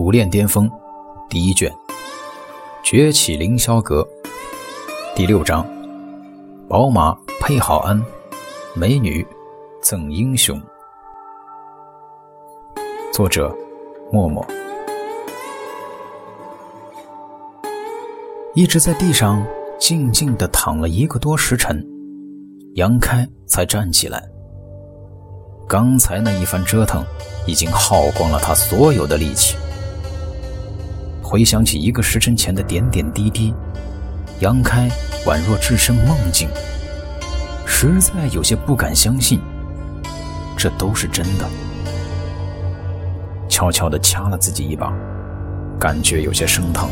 武炼巅峰第一卷，崛起凌霄阁第六章，宝马配好鞍，美女赠英雄。作者：默默。一直在地上静静的躺了一个多时辰，杨开才站起来。刚才那一番折腾，已经耗光了他所有的力气。回想起一个时辰前的点点滴滴，杨开宛若置身梦境，实在有些不敢相信，这都是真的。悄悄地掐了自己一把，感觉有些生疼。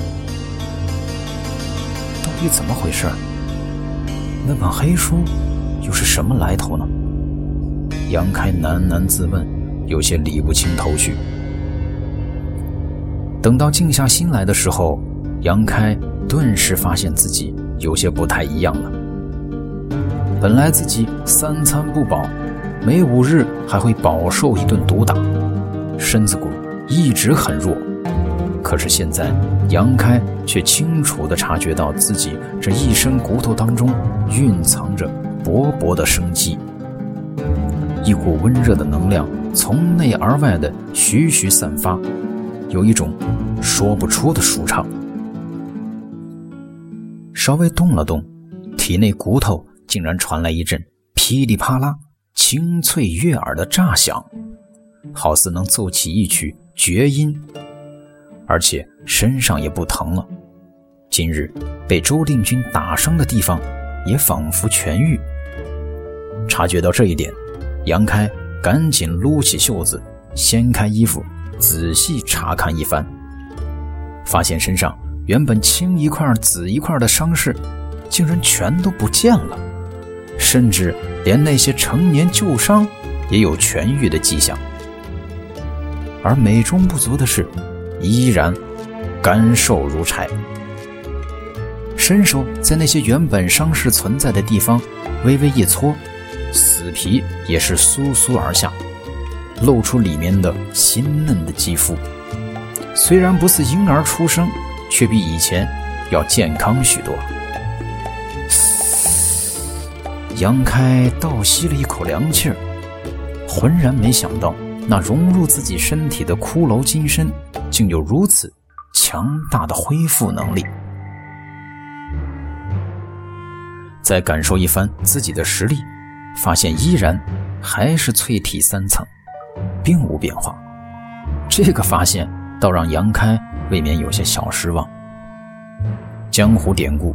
到底怎么回事？那本黑书又是什么来头呢？杨开喃喃自问，有些理不清头绪。等到静下心来的时候，杨开顿时发现自己有些不太一样了。本来自己三餐不饱，每五日还会饱受一顿毒打，身子骨一直很弱。可是现在，杨开却清楚地察觉到自己这一身骨头当中蕴藏着勃勃的生机，一股温热的能量从内而外的徐徐散发。有一种说不出的舒畅。稍微动了动，体内骨头竟然传来一阵噼里啪啦、清脆悦耳的炸响，好似能奏起一曲绝音。而且身上也不疼了，今日被周定军打伤的地方也仿佛痊愈。察觉到这一点，杨开赶紧撸起袖子，掀开衣服。仔细查看一番，发现身上原本青一块紫一块的伤势，竟然全都不见了，甚至连那些成年旧伤也有痊愈的迹象。而美中不足的是，依然干瘦如柴。伸手在那些原本伤势存在的地方微微一搓，死皮也是簌簌而下。露出里面的鲜嫩的肌肤，虽然不似婴儿出生，却比以前要健康许多。杨开倒吸了一口凉气儿，浑然没想到那融入自己身体的骷髅金身，竟有如此强大的恢复能力。再感受一番自己的实力，发现依然还是淬体三层。并无变化，这个发现倒让杨开未免有些小失望。江湖典故、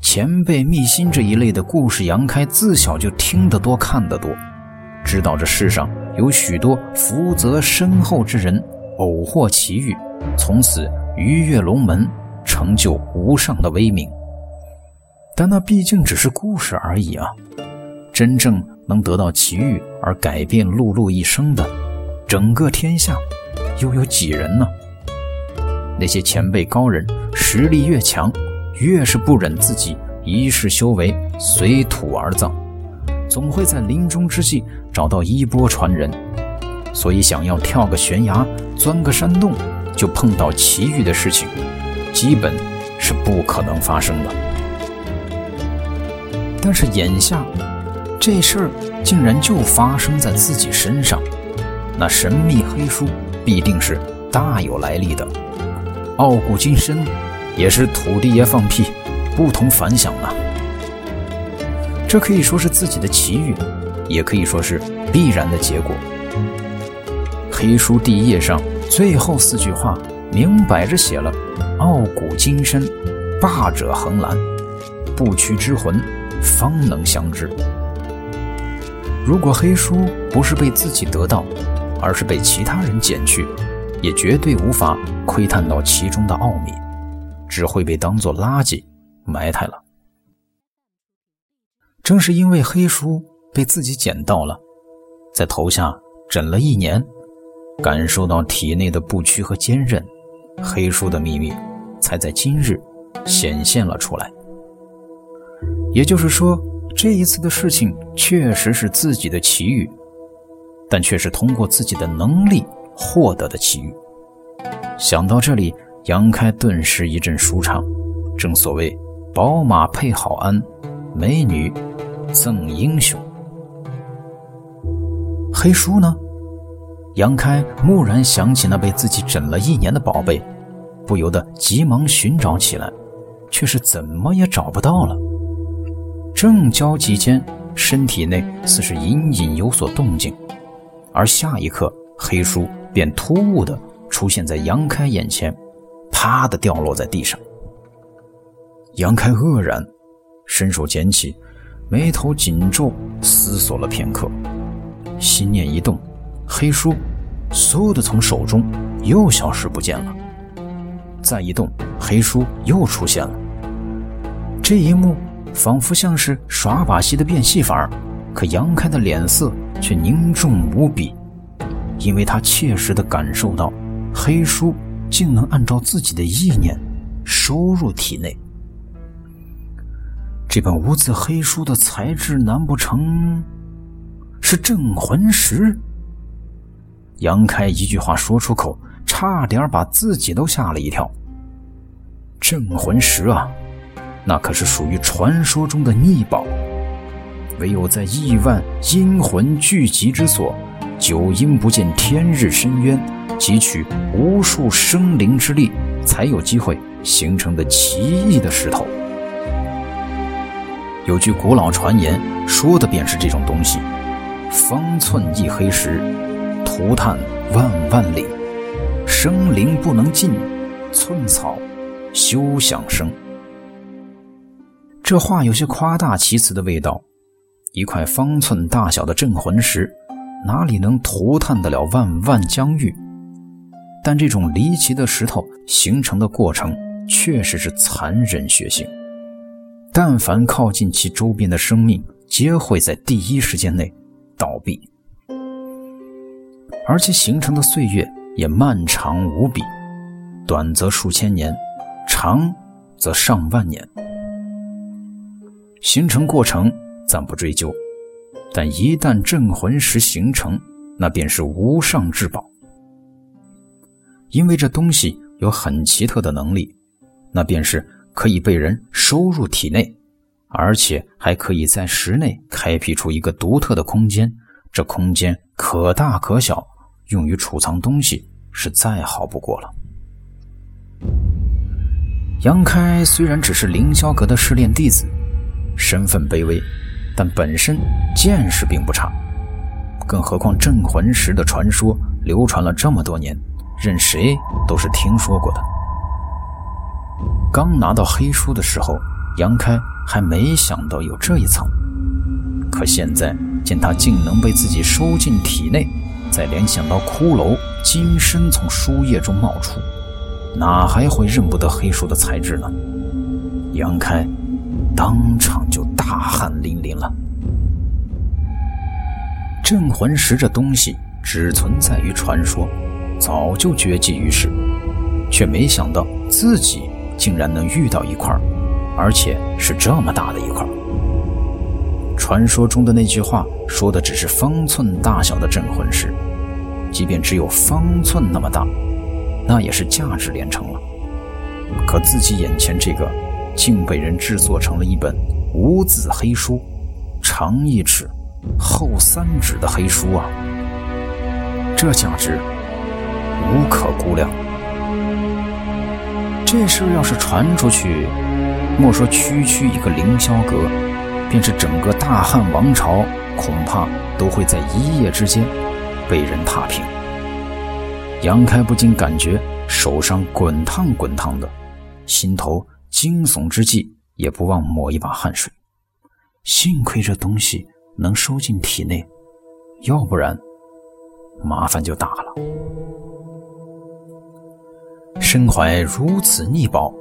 前辈秘辛这一类的故事，杨开自小就听得多、看得多，知道这世上有许多福泽深厚之人，偶获奇遇，从此鱼跃龙门，成就无上的威名。但那毕竟只是故事而已啊！真正能得到奇遇而改变碌碌一生的。整个天下，又有几人呢？那些前辈高人，实力越强，越是不忍自己一世修为随土而葬，总会在临终之际找到衣钵传人。所以，想要跳个悬崖、钻个山洞就碰到奇遇的事情，基本是不可能发生的。但是眼下，这事儿竟然就发生在自己身上。那神秘黑书必定是大有来历的，傲骨金身也是土地爷放屁，不同凡响啊！这可以说是自己的奇遇，也可以说是必然的结果。黑书第一页上最后四句话，明摆着写了“傲骨金身，霸者恒兰，不屈之魂，方能相知”。如果黑书不是被自己得到，而是被其他人捡去，也绝对无法窥探到其中的奥秘，只会被当作垃圾埋汰了。正是因为黑书被自己捡到了，在头下枕了一年，感受到体内的不屈和坚韧，黑书的秘密才在今日显现了出来。也就是说，这一次的事情确实是自己的奇遇。但却是通过自己的能力获得的奇遇。想到这里，杨开顿时一阵舒畅。正所谓“宝马配好鞍，美女赠英雄”。黑书呢？杨开蓦然想起那被自己整了一年的宝贝，不由得急忙寻找起来，却是怎么也找不到了。正焦急间，身体内似是隐隐有所动静，而下一刻，黑书便突兀地出现在杨开眼前，啪的掉落在地上。杨开愕然，伸手捡起，眉头紧皱，思索了片刻，心念一动。黑书嗖的从手中又消失不见了。再一动，黑书又出现了。这一幕仿佛像是耍把戏的变戏法，可杨开的脸色却凝重无比，因为他切实的感受到，黑书竟能按照自己的意念收入体内。这本无字黑书的材质，难不成是镇魂石？杨开一句话说出口，差点把自己都吓了一跳。镇魂石啊，那可是属于传说中的逆宝，唯有在亿万阴魂聚集之所，九阴不见天日深渊，汲取无数生灵之力，才有机会形成的奇异的石头。有句古老传言，说的便是这种东西：方寸一黑石。涂炭万万里，生灵不能进，寸草休想生。这话有些夸大其词的味道。一块方寸大小的镇魂石，哪里能涂炭得了万万疆域？但这种离奇的石头形成的过程，确实是残忍血腥。但凡靠近其周边的生命，皆会在第一时间内倒闭。而且形成的岁月也漫长无比，短则数千年，长则上万年。形成过程暂不追究，但一旦镇魂石形成，那便是无上至宝。因为这东西有很奇特的能力，那便是可以被人收入体内，而且还可以在石内开辟出一个独特的空间，这空间可大可小。用于储藏东西是再好不过了。杨开虽然只是凌霄阁的试炼弟子，身份卑微，但本身见识并不差。更何况镇魂石的传说流传了这么多年，任谁都是听说过的。刚拿到黑书的时候，杨开还没想到有这一层，可现在见他竟能被自己收进体内。再联想到骷髅金身从书页中冒出，哪还会认不得黑书的材质呢？杨开当场就大汗淋漓了。镇魂石这东西只存在于传说，早就绝迹于世，却没想到自己竟然能遇到一块，而且是这么大的一块。传说中的那句话说的只是方寸大小的镇魂石。即便只有方寸那么大，那也是价值连城了。可自己眼前这个，竟被人制作成了一本五子黑书，长一尺，厚三指的黑书啊！这价值无可估量。这事要是传出去，莫说区区一个凌霄阁，便是整个大汉王朝，恐怕都会在一夜之间。被人踏平，杨开不禁感觉手上滚烫滚烫的，心头惊悚之际，也不忘抹一把汗水。幸亏这东西能收进体内，要不然麻烦就大了。身怀如此逆宝，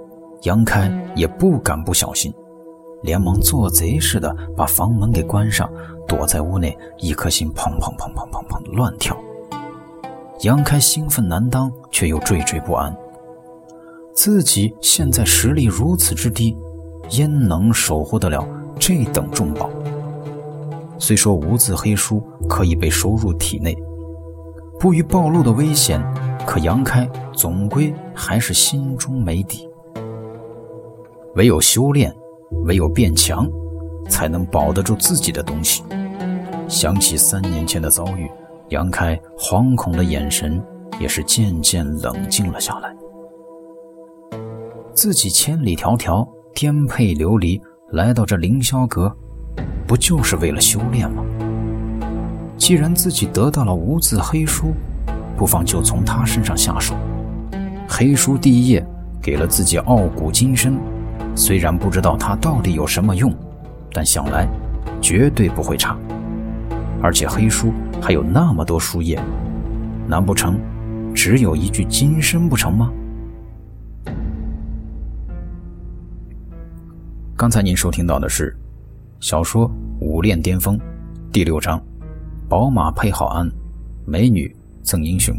杨开也不敢不小心，连忙做贼似的把房门给关上。躲在屋内，一颗心砰砰砰砰砰砰乱跳。杨开兴奋难当，却又惴惴不安。自己现在实力如此之低，焉能守护得了这等重宝？虽说无字黑书可以被收入体内，不予暴露的危险，可杨开总归还是心中没底。唯有修炼，唯有变强，才能保得住自己的东西。想起三年前的遭遇，杨开惶恐的眼神也是渐渐冷静了下来。自己千里迢迢、颠沛流离来到这凌霄阁，不就是为了修炼吗？既然自己得到了无字黑书，不妨就从他身上下手。黑书第一页给了自己傲骨金身，虽然不知道它到底有什么用，但想来绝对不会差。而且黑书还有那么多书页，难不成只有一具金身不成吗？刚才您收听到的是小说《武炼巅峰》第六章：宝马配好鞍，美女赠英雄。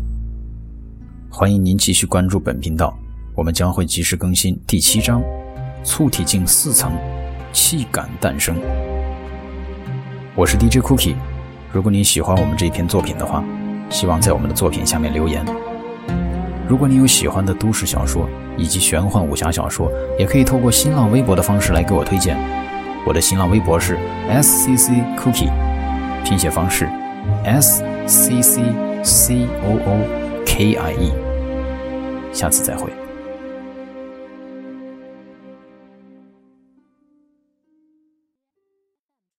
欢迎您继续关注本频道，我们将会及时更新第七章：促体镜四层，气感诞生。我是 DJ Cookie，如果您喜欢我们这篇作品的话，希望在我们的作品下面留言。如果你有喜欢的都市小说以及玄幻武侠小说，也可以透过新浪微博的方式来给我推荐。我的新浪微博是 S C C Cookie，拼写方式 S C C C O O K I E。下次再会。